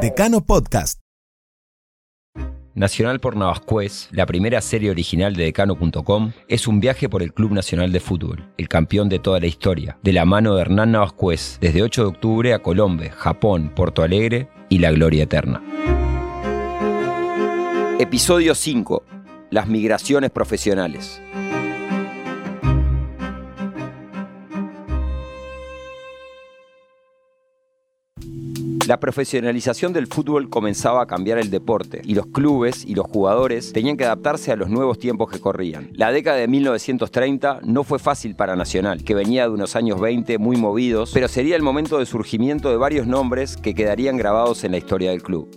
Decano Podcast. Nacional por Navascués, la primera serie original de Decano.com, es un viaje por el Club Nacional de Fútbol, el campeón de toda la historia, de la mano de Hernán Navascués, desde 8 de octubre a Colombia, Japón, Porto Alegre y la gloria eterna. Episodio 5. Las migraciones profesionales. La profesionalización del fútbol comenzaba a cambiar el deporte y los clubes y los jugadores tenían que adaptarse a los nuevos tiempos que corrían. La década de 1930 no fue fácil para Nacional, que venía de unos años 20 muy movidos, pero sería el momento de surgimiento de varios nombres que quedarían grabados en la historia del club.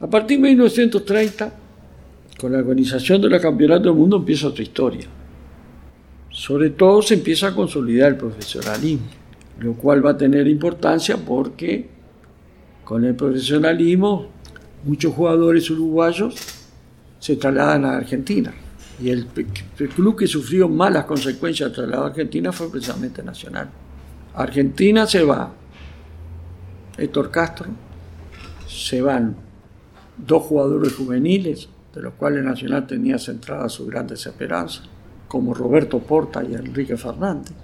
A partir de 1930, con la organización de la Campeonato del Mundo empieza otra historia. Sobre todo se empieza a consolidar el profesionalismo lo cual va a tener importancia porque con el profesionalismo muchos jugadores uruguayos se trasladan a Argentina. Y el, club que sufrió más las consecuencias del traslado a Argentina fue precisamente Nacional. Argentina se va Héctor Castro, se van dos jugadores juveniles, de los cuales Nacional tenía centradas sus grandes esperanzas, como Roberto Porta y Enrique Fernández.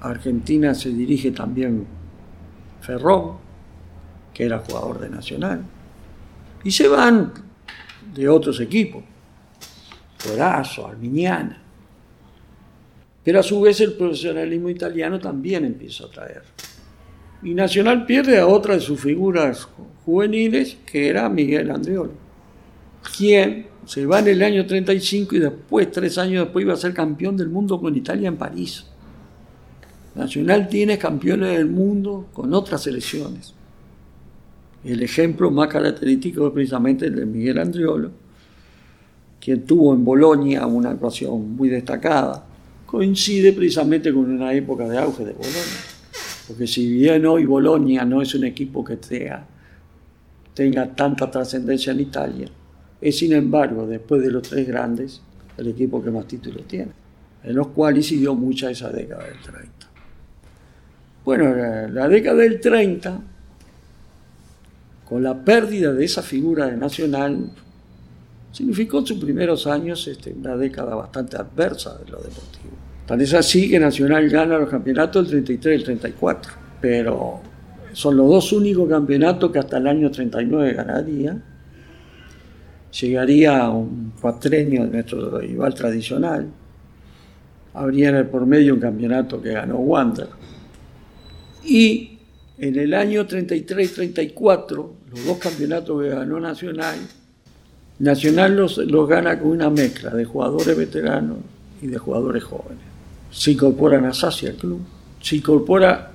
Argentina se dirige también Ferrón, que era jugador de Nacional, y se van de otros equipos, Corazo, Arminiana. Pero a su vez el profesionalismo italiano también empieza a traer. Y Nacional pierde a otra de sus figuras juveniles, que era Miguel Andreoli, quien se va en el año 35 y después, tres años después, iba a ser campeón del mundo con Italia en París. Nacional tiene campeones del mundo con otras selecciones. El ejemplo más característico es precisamente el de Miguel Andriolo, quien tuvo en Bolonia una actuación muy destacada. Coincide precisamente con una época de auge de Bolonia. Porque si bien hoy Bolonia no es un equipo que tenga tanta trascendencia en Italia, es sin embargo, después de los tres grandes, el equipo que más títulos tiene, en los cuales siguió mucha esa década del 30. Bueno, la, década del 30, con la pérdida de esa figura Nacional, significó en sus primeros años este, una década bastante adversa de lo deportivo. Tal es así que Nacional gana los campeonatos del 33 y el 34, pero son los dos únicos campeonatos que hasta el año 39 ganaría. Llegaría un cuatrenio de nuestro rival tradicional. Habría por medio un campeonato que ganó Wander y en el año 33 y 34, los dos campeonatos que ganó Nacional, Nacional los, gana con una mezcla de jugadores veteranos y de jugadores jóvenes. Se incorpora Nasasia al club, se incorpora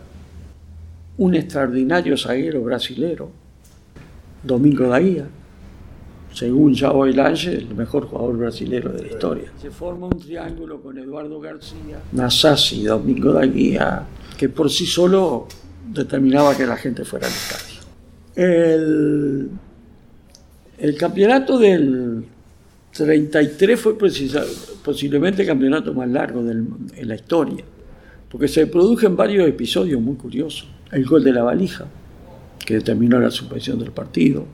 un extraordinario zaguero brasilero, Domingo Daía, según Jao Lange, el mejor jugador brasilero de la historia. Se forma un triángulo con Eduardo García, Nasasi, Domingo Daguía, que por sí solo determinaba que la gente fuera al estadio. El, el campeonato del 33 fue posiblemente el campeonato más largo en la historia, porque se produjo varios episodios muy curiosos. El gol de la valija, que determinó la suspensión del partido.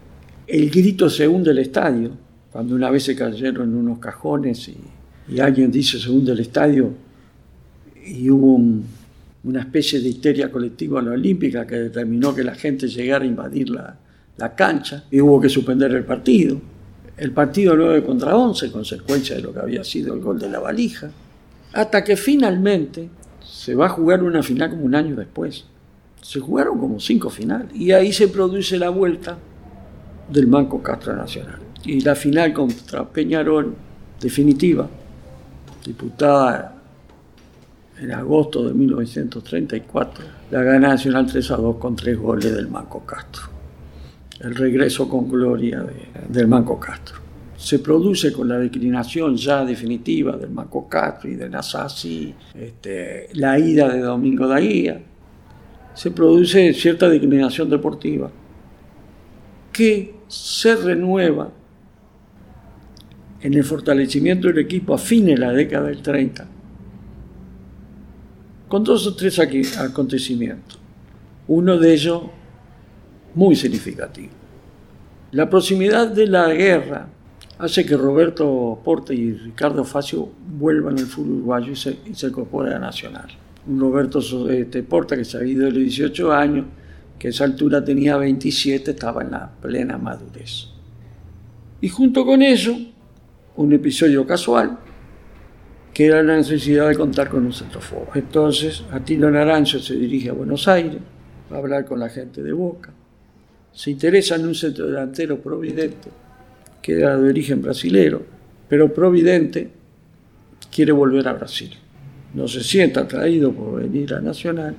El grito se hunde el estadio, cuando una vez se cayeron unos cajones y, y alguien dice se hunde el estadio y hubo un, una especie de histeria colectiva en la Olímpica que determinó que la gente llegara a invadir la, cancha y hubo que suspender el partido. El partido 9 contra 11, consecuencia de lo que había sido el gol de la valija, hasta que finalmente se va a jugar una final como un año después. Se jugaron como cinco finales y ahí se produce la vuelta del Banco Castro Nacional. Y la final contra Peñarol, definitiva, diputada en agosto de 1934, la gana Nacional 3 a 2 con tres goles del Manco Castro. El regreso con gloria del Manco Castro. Se produce con la declinación ya definitiva del Manco Castro y de Nasasi, este, la ida de Domingo Daguía. Se produce cierta declinación deportiva que se renueva en el fortalecimiento del equipo a fines de la década del 30 con dos o tres acontecimientos. Uno de ellos muy significativo. La proximidad de la guerra hace que Roberto Porte y Ricardo Facio vuelvan al fútbol uruguayo y se, incorporen a Nacional. Roberto este, Porta que se había ido de los 18 años, que a esa altura tenía 27, estaba en la plena madurez. Y junto con eso, un episodio casual, que era la necesidad de contar con un centrofobo. Entonces, Atilo Naranjo se dirige a Buenos Aires a hablar con la gente de Boca. Se interesa en un centro delantero providente, que era de origen brasilero, pero providente quiere volver a Brasil. No se sienta atraído por venir a Nacional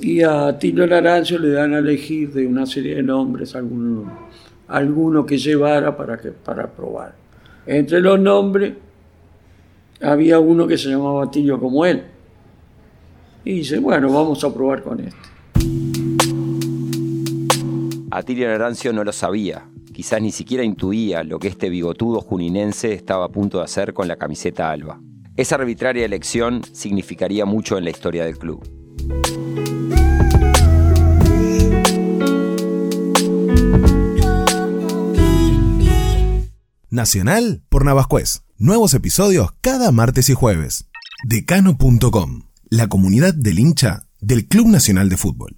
y a Atilo Naranjo le dan a elegir de una serie de nombres alguno, alguno que llevara para, que, para probar. Entre los nombres había uno que se llamaba Tillo como él. Y dice, bueno, vamos a probar con este. Atilio Narancio no lo sabía, quizás ni siquiera intuía lo que este bigotudo juninense estaba a punto de hacer con la camiseta alba. Esa arbitraria elección significaría mucho en la historia del club. Nacional por Navascués. Nuevos episodios cada martes y jueves. Decano.com, la comunidad del hincha del Club Nacional de Fútbol.